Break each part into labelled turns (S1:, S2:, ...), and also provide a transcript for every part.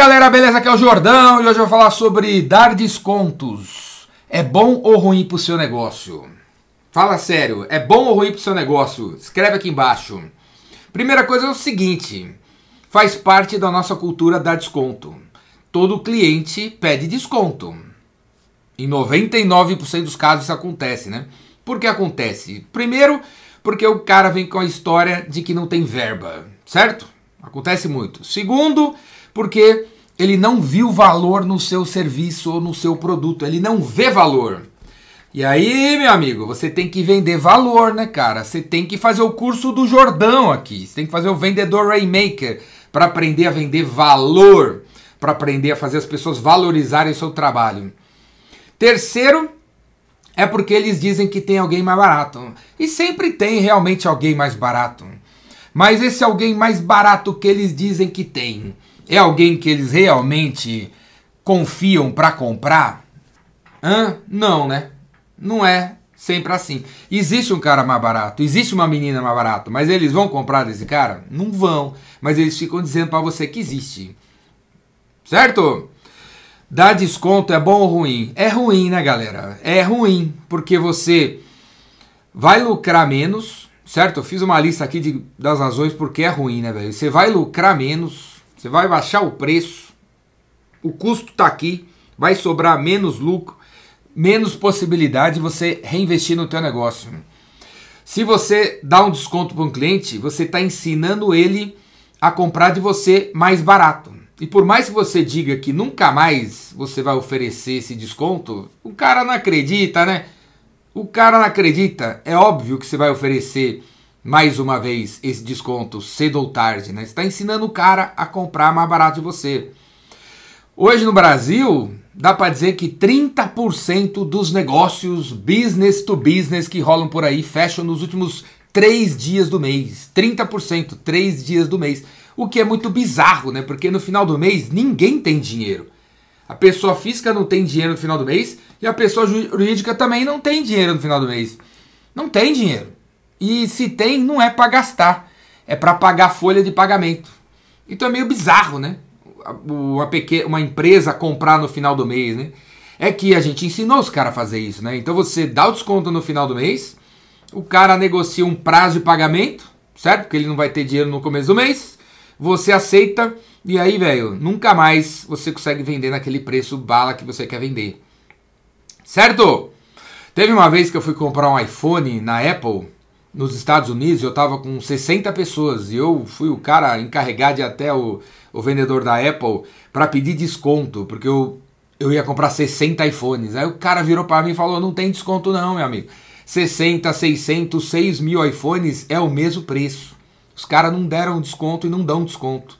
S1: galera, beleza? Aqui é o Jordão e hoje eu vou falar sobre dar descontos. É bom ou ruim pro seu negócio? Fala sério, é bom ou ruim pro seu negócio? Escreve aqui embaixo. Primeira coisa é o seguinte: faz parte da nossa cultura dar desconto. Todo cliente pede desconto. Em 99% dos casos isso acontece, né? Por que acontece? Primeiro, porque o cara vem com a história de que não tem verba, certo? Acontece muito. Segundo, porque ele não viu valor no seu serviço ou no seu produto, ele não vê valor. E aí, meu amigo, você tem que vender valor, né, cara? Você tem que fazer o curso do Jordão aqui. Você tem que fazer o vendedor Rainmaker para aprender a vender valor, para aprender a fazer as pessoas valorizarem o seu trabalho. Terceiro, é porque eles dizem que tem alguém mais barato. E sempre tem realmente alguém mais barato. Mas esse alguém mais barato que eles dizem que tem é alguém que eles realmente confiam para comprar? Hã? Não, né? Não é sempre assim. Existe um cara mais barato, existe uma menina mais barata, mas eles vão comprar desse cara? Não vão, mas eles ficam dizendo para você que existe. Certo? Dar desconto é bom ou ruim? É ruim, né, galera? É ruim, porque você vai lucrar menos, certo? Eu fiz uma lista aqui de, das razões porque é ruim, né, velho? Você vai lucrar menos, você vai baixar o preço, o custo está aqui, vai sobrar menos lucro, menos possibilidade de você reinvestir no teu negócio. Se você dá um desconto para um cliente, você está ensinando ele a comprar de você mais barato. E por mais que você diga que nunca mais você vai oferecer esse desconto, o cara não acredita, né? O cara não acredita. É óbvio que você vai oferecer mais uma vez esse desconto cedo ou tarde, né? Está ensinando o cara a comprar mais barato de você. Hoje no Brasil, dá para dizer que 30% dos negócios business to business que rolam por aí fecham nos últimos três dias do mês. 30%, três dias do mês. O que é muito bizarro, né? Porque no final do mês ninguém tem dinheiro. A pessoa física não tem dinheiro no final do mês e a pessoa jurídica também não tem dinheiro no final do mês. Não tem dinheiro. E se tem, não é para gastar, é para pagar folha de pagamento. Então é meio bizarro, né? Uma, pequena, uma empresa comprar no final do mês, né? É que a gente ensinou os caras a fazer isso, né? Então você dá o desconto no final do mês, o cara negocia um prazo de pagamento, certo? Porque ele não vai ter dinheiro no começo do mês. Você aceita e aí, velho, nunca mais você consegue vender naquele preço bala que você quer vender. Certo? Teve uma vez que eu fui comprar um iPhone na Apple nos Estados Unidos, eu estava com 60 pessoas e eu fui o cara encarregado de até o, o vendedor da Apple para pedir desconto, porque eu, eu ia comprar 60 iPhones. Aí o cara virou para mim e falou: não tem desconto, não, meu amigo. 60, 600, 6 mil iPhones é o mesmo preço. Os caras não deram desconto e não dão desconto.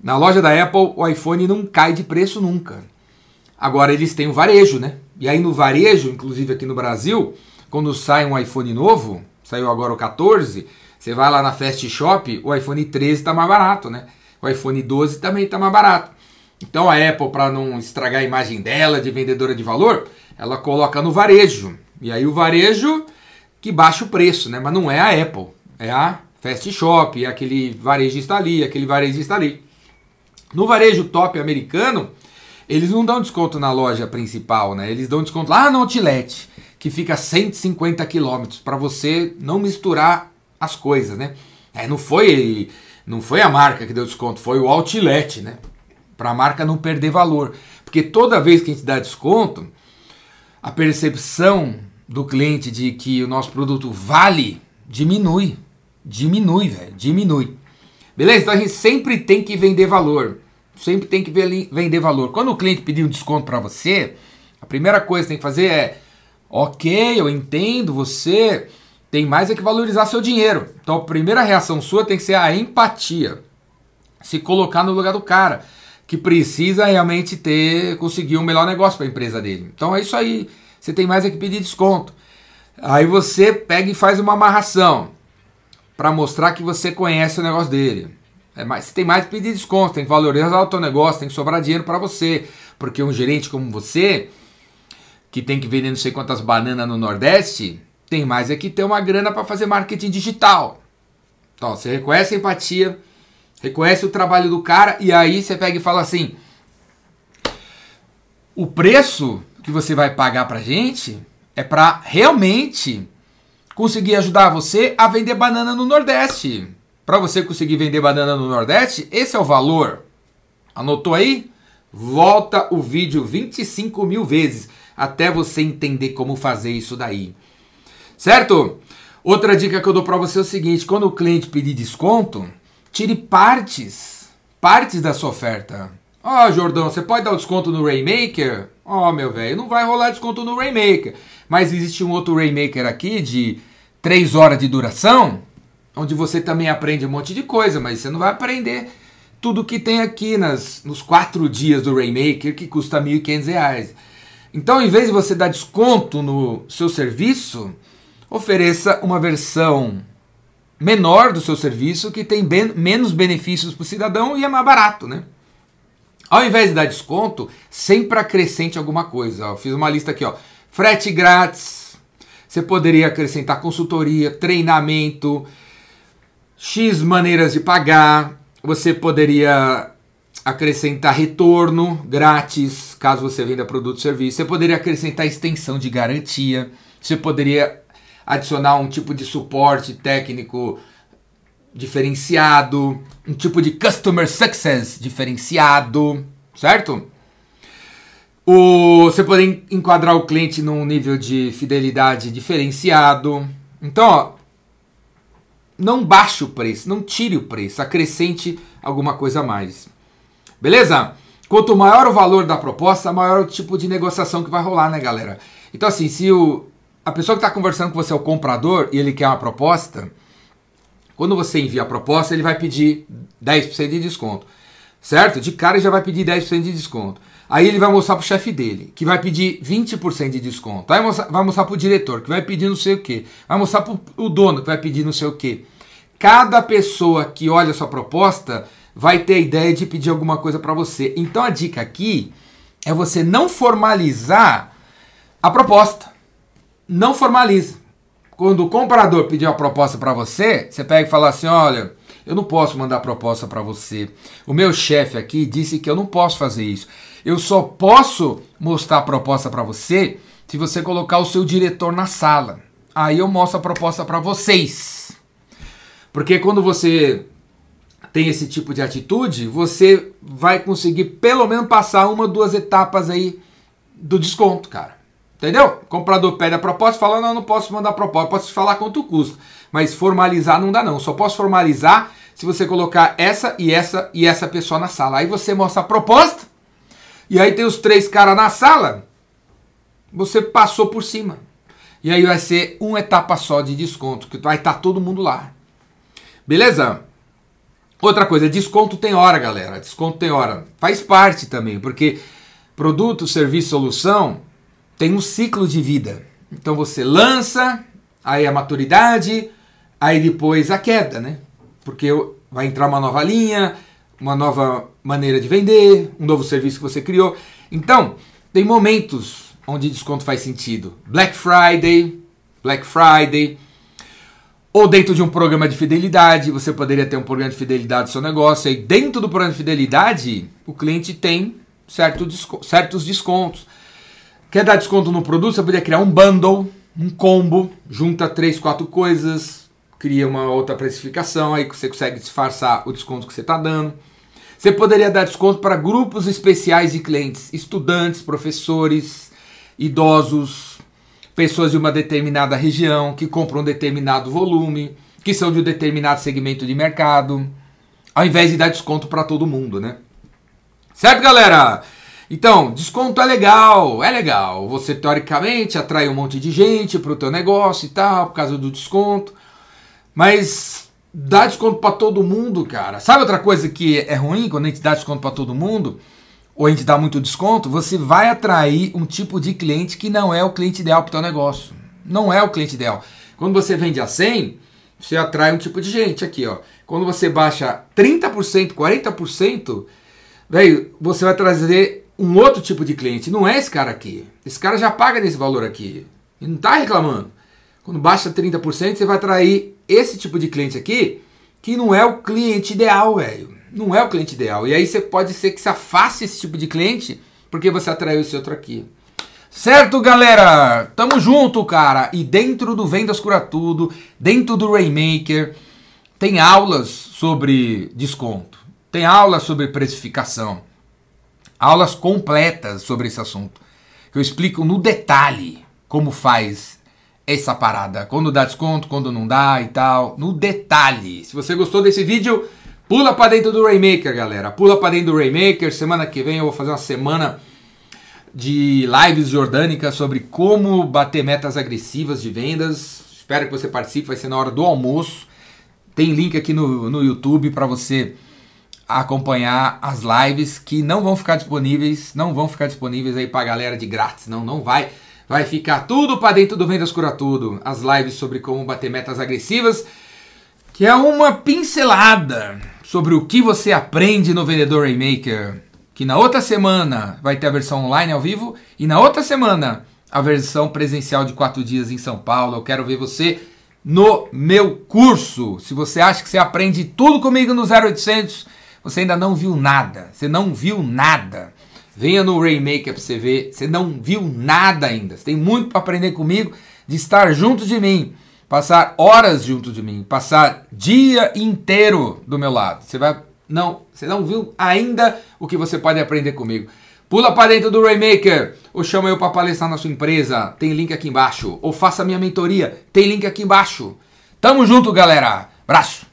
S1: Na loja da Apple, o iPhone não cai de preço nunca. Agora eles têm o varejo, né? E aí no varejo, inclusive aqui no Brasil, quando sai um iPhone novo, saiu agora o 14, você vai lá na Fast Shop, o iPhone 13 está mais barato, né? O iPhone 12 também está mais barato. Então a Apple, para não estragar a imagem dela de vendedora de valor, ela coloca no varejo. E aí o varejo que baixa o preço, né? Mas não é a Apple, é a Fast Shop, é aquele varejista ali, aquele varejista ali. No varejo top americano, eles não dão desconto na loja principal, né? Eles dão desconto lá no outlet que fica a 150 quilômetros para você não misturar as coisas, né? É, não foi não foi a marca que deu desconto, foi o outlet, né? Para a marca não perder valor, porque toda vez que a gente dá desconto, a percepção do cliente de que o nosso produto vale diminui, diminui, velho, diminui. Beleza? Então a gente sempre tem que vender valor, sempre tem que vender valor. Quando o cliente pedir um desconto para você, a primeira coisa que tem que fazer é Ok, eu entendo, você tem mais é que valorizar seu dinheiro. Então a primeira reação sua tem que ser a empatia. Se colocar no lugar do cara que precisa realmente ter conseguir um melhor negócio para a empresa dele. Então é isso aí. Você tem mais é que pedir desconto. Aí você pega e faz uma amarração para mostrar que você conhece o negócio dele. É mais, você tem mais que pedir desconto, tem que valorizar o teu negócio, tem que sobrar dinheiro para você, porque um gerente como você que tem que vender não sei quantas bananas no Nordeste, tem mais é que ter uma grana para fazer marketing digital. Então, você reconhece a empatia, Reconhece o trabalho do cara e aí você pega e fala assim: o preço que você vai pagar pra gente é para realmente conseguir ajudar você a vender banana no Nordeste. Para você conseguir vender banana no Nordeste, esse é o valor. Anotou aí? Volta o vídeo 25 mil vezes até você entender como fazer isso daí. Certo? Outra dica que eu dou para você é o seguinte: quando o cliente pedir desconto, tire partes, partes da sua oferta. Ó, oh, Jordão, você pode dar o desconto no Rainmaker? Ó, oh, meu velho, não vai rolar desconto no Rainmaker. Mas existe um outro Rainmaker aqui de 3 horas de duração, onde você também aprende um monte de coisa, mas você não vai aprender tudo que tem aqui nas, nos 4 dias do Rainmaker, que custa R$ 1.500. Então, em vez de você dar desconto no seu serviço, ofereça uma versão menor do seu serviço que tem ben, menos benefícios para o cidadão e é mais barato, né? Ao invés de dar desconto, sempre acrescente alguma coisa. Ó, fiz uma lista aqui, ó. Frete grátis. Você poderia acrescentar consultoria, treinamento, X maneiras de pagar. Você poderia acrescentar retorno grátis, caso você venda produto ou serviço. Você poderia acrescentar extensão de garantia. Você poderia adicionar um tipo de suporte técnico diferenciado, um tipo de customer success diferenciado, certo? O, você pode enquadrar o cliente num nível de fidelidade diferenciado. Então, ó, não baixe o preço, não tire o preço, acrescente alguma coisa a mais. Beleza? Quanto maior o valor da proposta, maior o tipo de negociação que vai rolar, né, galera? Então, assim, se o, a pessoa que está conversando com você é o comprador e ele quer uma proposta, quando você envia a proposta, ele vai pedir 10% de desconto. Certo? De cara já vai pedir 10% de desconto. Aí ele vai mostrar para o chefe dele, que vai pedir 20% de desconto. Aí vai mostrar para o diretor, que vai pedir não sei o que. Vai mostrar para o dono, que vai pedir não sei o que. Cada pessoa que olha a sua proposta vai ter a ideia de pedir alguma coisa para você. Então a dica aqui é você não formalizar a proposta. Não formaliza quando o comprador pedir uma proposta para você, você pega e fala assim: olha, eu não posso mandar proposta para você. O meu chefe aqui disse que eu não posso fazer isso. Eu só posso mostrar a proposta para você se você colocar o seu diretor na sala. Aí eu mostro a proposta para vocês. Porque quando você tem esse tipo de atitude, você vai conseguir pelo menos passar uma, duas etapas aí do desconto, cara. Entendeu? O comprador pede a proposta fala: não, não posso mandar proposta, posso falar quanto custa. Mas formalizar não dá, não. Só posso formalizar se você colocar essa e essa e essa pessoa na sala. Aí você mostra a proposta, e aí tem os três caras na sala, você passou por cima. E aí vai ser uma etapa só de desconto, que vai estar tá todo mundo lá. Beleza? Outra coisa, desconto tem hora, galera. Desconto tem hora. Faz parte também, porque produto, serviço, solução tem um ciclo de vida. Então você lança, aí a maturidade, aí depois a queda, né? Porque vai entrar uma nova linha, uma nova maneira de vender, um novo serviço que você criou. Então, tem momentos onde desconto faz sentido. Black Friday, Black Friday, ou dentro de um programa de fidelidade, você poderia ter um programa de fidelidade do seu negócio, e dentro do programa de fidelidade, o cliente tem certo, certos descontos. Quer dar desconto no produto? Você poderia criar um bundle, um combo, junta três, quatro coisas, cria uma outra precificação, aí você consegue disfarçar o desconto que você está dando. Você poderia dar desconto para grupos especiais de clientes, estudantes, professores, idosos, pessoas de uma determinada região que compram um determinado volume, que são de um determinado segmento de mercado, ao invés de dar desconto para todo mundo, né? Certo, galera? Então, desconto é legal, é legal. Você teoricamente atrai um monte de gente para o teu negócio e tal, por causa do desconto. Mas dá desconto para todo mundo, cara. Sabe outra coisa que é ruim quando a gente dá desconto para todo mundo? Ou a gente dá muito desconto? Você vai atrair um tipo de cliente que não é o cliente ideal para o teu negócio. Não é o cliente ideal. Quando você vende a 100, você atrai um tipo de gente aqui, ó. Quando você baixa 30%, 40%, velho, você vai trazer um outro tipo de cliente. Não é esse cara aqui. Esse cara já paga nesse valor aqui. E não está reclamando. Quando baixa 30%, você vai atrair esse tipo de cliente aqui que não é o cliente ideal, velho. Não é o cliente ideal. E aí você pode ser que se afaste esse tipo de cliente porque você atraiu esse outro aqui. Certo, galera? Tamo junto, cara. E dentro do Vendas Cura Tudo, dentro do Rainmaker, tem aulas sobre desconto. Tem aulas sobre precificação. Aulas completas sobre esse assunto. Que eu explico no detalhe como faz essa parada. Quando dá desconto, quando não dá e tal. No detalhe. Se você gostou desse vídeo, pula para dentro do Rainmaker, galera. Pula para dentro do Rainmaker. Semana que vem eu vou fazer uma semana de lives jordânicas sobre como bater metas agressivas de vendas. Espero que você participe, vai ser na hora do almoço. Tem link aqui no, no YouTube para você acompanhar as lives que não vão ficar disponíveis, não vão ficar disponíveis aí para galera de grátis, não, não vai. Vai ficar tudo para dentro do Vendas Cura Tudo. As lives sobre como bater metas agressivas, que é uma pincelada sobre o que você aprende no Vendedor Rainmaker. Que na outra semana vai ter a versão online ao vivo e na outra semana a versão presencial de quatro dias em São Paulo. Eu quero ver você no meu curso. Se você acha que você aprende tudo comigo no 0800, você ainda não viu nada. Você não viu nada. Venha no Rainmaker para você ver. Você não viu nada ainda. Você tem muito para aprender comigo, de estar junto de mim, passar horas junto de mim, passar dia inteiro do meu lado. Você vai não, você não viu ainda o que você pode aprender comigo. Pula para dentro do Rainmaker, ou chama eu para palestrar na sua empresa, tem link aqui embaixo. Ou faça minha mentoria, tem link aqui embaixo. Tamo junto, galera. Abraço.